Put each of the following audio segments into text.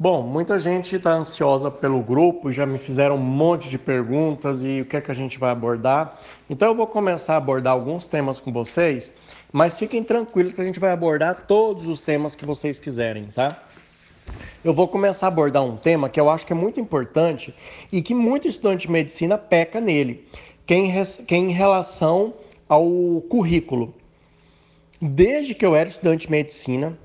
Bom, muita gente está ansiosa pelo grupo, já me fizeram um monte de perguntas e o que é que a gente vai abordar. Então eu vou começar a abordar alguns temas com vocês, mas fiquem tranquilos que a gente vai abordar todos os temas que vocês quiserem, tá? Eu vou começar a abordar um tema que eu acho que é muito importante e que muito estudante de medicina peca nele, que é em, que é em relação ao currículo. Desde que eu era estudante de medicina,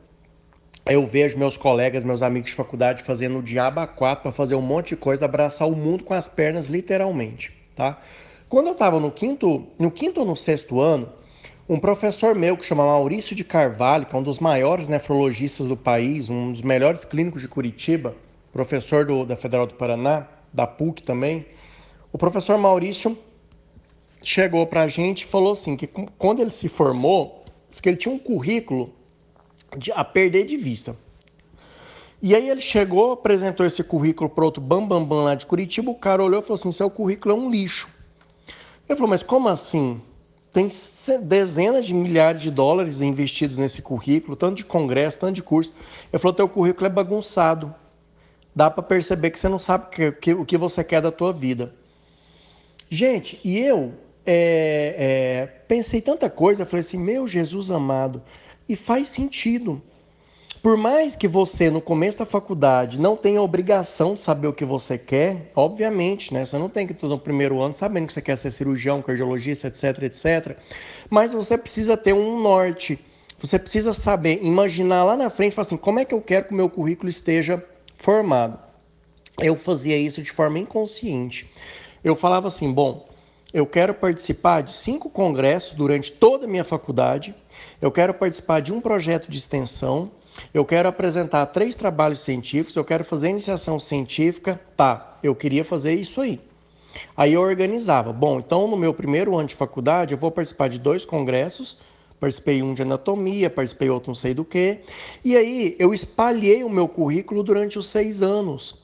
eu vejo meus colegas, meus amigos de faculdade fazendo o diabo a quatro para fazer um monte de coisa, abraçar o mundo com as pernas, literalmente, tá? Quando eu estava no quinto, no quinto ou no sexto ano, um professor meu que chama Maurício de Carvalho, que é um dos maiores nefrologistas do país, um dos melhores clínicos de Curitiba, professor do, da Federal do Paraná, da PUC também, o professor Maurício chegou para a gente e falou assim que quando ele se formou, disse que ele tinha um currículo de, a perder de vista. E aí ele chegou, apresentou esse currículo para outro bambambam bam, bam lá de Curitiba, o cara olhou e falou assim, seu currículo é um lixo. Ele falou, mas como assim? Tem dezenas de milhares de dólares investidos nesse currículo, tanto de congresso, tanto de curso. Ele falou, teu currículo é bagunçado. Dá para perceber que você não sabe que, que, o que você quer da tua vida. Gente, e eu é, é, pensei tanta coisa, falei assim, meu Jesus amado, e faz sentido. Por mais que você, no começo da faculdade, não tenha obrigação de saber o que você quer, obviamente, né? Você não tem que estar no primeiro ano sabendo que você quer ser cirurgião, cardiologista, etc, etc. Mas você precisa ter um norte. Você precisa saber, imaginar lá na frente, assim, como é que eu quero que o meu currículo esteja formado? Eu fazia isso de forma inconsciente. Eu falava assim, bom, eu quero participar de cinco congressos durante toda a minha faculdade, eu quero participar de um projeto de extensão, eu quero apresentar três trabalhos científicos, eu quero fazer iniciação científica, tá, eu queria fazer isso aí. Aí eu organizava, bom, então no meu primeiro ano de faculdade eu vou participar de dois congressos, participei um de anatomia, participei outro não sei do que, e aí eu espalhei o meu currículo durante os seis anos.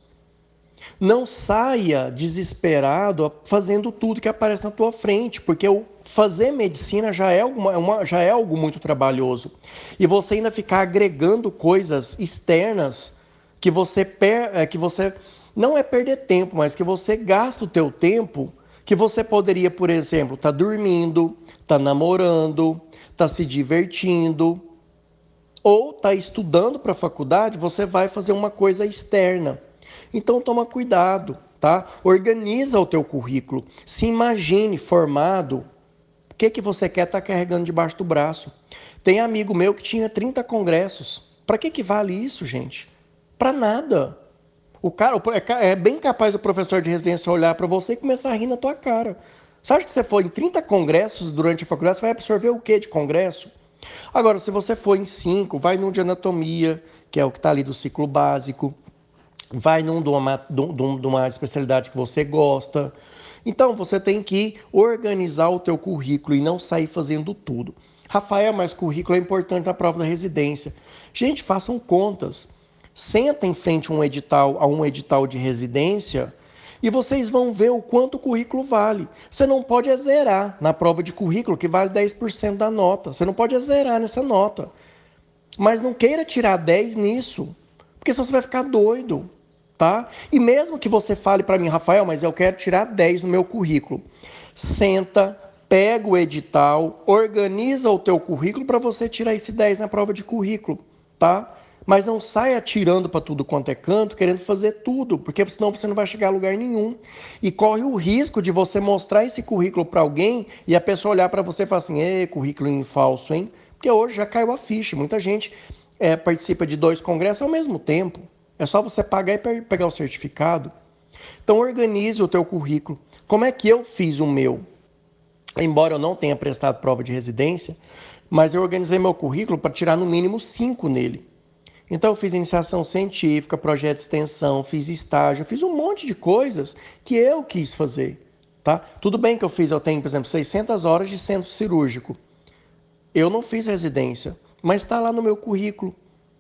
Não saia desesperado fazendo tudo que aparece na tua frente, porque o fazer medicina já é, uma, uma, já é algo muito trabalhoso. E você ainda ficar agregando coisas externas que você, per, é, que você não é perder tempo, mas que você gasta o teu tempo que você poderia, por exemplo, estar tá dormindo, estar tá namorando, estar tá se divertindo, ou tá estudando para a faculdade, você vai fazer uma coisa externa. Então toma cuidado, tá? Organiza o teu currículo. Se imagine formado que, que você quer estar tá carregando debaixo do braço? Tem amigo meu que tinha 30 congressos. Para que, que vale isso, gente? Para nada. O cara é, é bem capaz o professor de residência olhar para você e começar a rir na tua cara. Você acha que você for em 30 congressos durante a faculdade, você vai absorver o que de congresso? Agora, se você for em 5, vai num de anatomia, que é o que está ali do ciclo básico, vai num de uma, de uma especialidade que você gosta, então você tem que organizar o teu currículo e não sair fazendo tudo. Rafael, mas currículo é importante na prova da residência. Gente, façam contas. Senta em frente a um edital, a um edital de residência e vocês vão ver o quanto o currículo vale. Você não pode zerar na prova de currículo, que vale 10% da nota. Você não pode zerar nessa nota. Mas não queira tirar 10 nisso, porque senão você vai ficar doido tá? E mesmo que você fale para mim, Rafael, mas eu quero tirar 10 no meu currículo. Senta, pega o edital, organiza o teu currículo para você tirar esse 10 na prova de currículo, tá? Mas não saia tirando para tudo quanto é canto, querendo fazer tudo, porque senão você não vai chegar a lugar nenhum. E corre o risco de você mostrar esse currículo para alguém e a pessoa olhar para você e falar assim: "Ê, currículo em falso, hein?" Porque hoje já caiu a ficha. Muita gente é, participa de dois congressos ao mesmo tempo. É só você pagar e pegar o certificado. Então organize o teu currículo. Como é que eu fiz o meu? Embora eu não tenha prestado prova de residência, mas eu organizei meu currículo para tirar no mínimo cinco nele. Então eu fiz iniciação científica, projeto de extensão, fiz estágio, fiz um monte de coisas que eu quis fazer. Tá? Tudo bem que eu fiz, eu tenho, por exemplo, 600 horas de centro cirúrgico. Eu não fiz residência, mas está lá no meu currículo.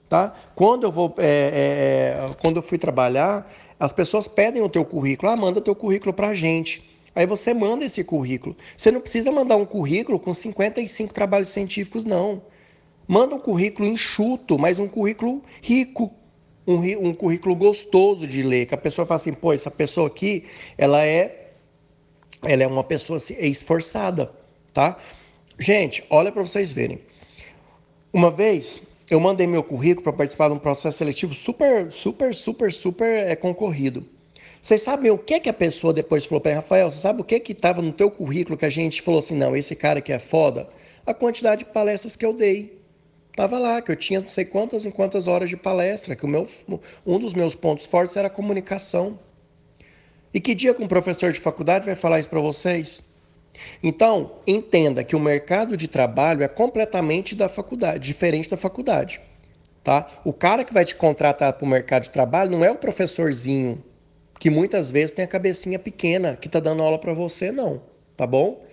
Tá? Quando eu vou, é, é, quando eu fui trabalhar, as pessoas pedem o teu currículo, ah, manda teu currículo para a gente. Aí você manda esse currículo. Você não precisa mandar um currículo com 55 trabalhos científicos, não. Manda um currículo enxuto, mas um currículo rico. um, um currículo gostoso de ler, que a pessoa fala assim, pô, essa pessoa aqui, ela é, ela é uma pessoa assim, esforçada, tá? Gente, olha para vocês verem. Uma vez eu mandei meu currículo para participar de um processo seletivo super, super, super, super é, concorrido. Vocês sabem o que que a pessoa depois falou para Rafael? Você sabe o que que estava no teu currículo que a gente falou assim, não, esse cara aqui é foda? A quantidade de palestras que eu dei. Tava lá, que eu tinha não sei quantas e quantas horas de palestra, que o meu, um dos meus pontos fortes era a comunicação. E que dia que um professor de faculdade vai falar isso para vocês? Então, entenda que o mercado de trabalho é completamente da faculdade, diferente da faculdade. Tá? O cara que vai te contratar para o mercado de trabalho não é o professorzinho que muitas vezes tem a cabecinha pequena que está dando aula para você, não, tá bom?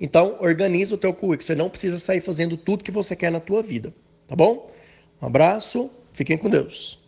Então, organiza o teu currículo, você não precisa sair fazendo tudo que você quer na tua vida, tá bom? Um abraço, fiquem com Deus.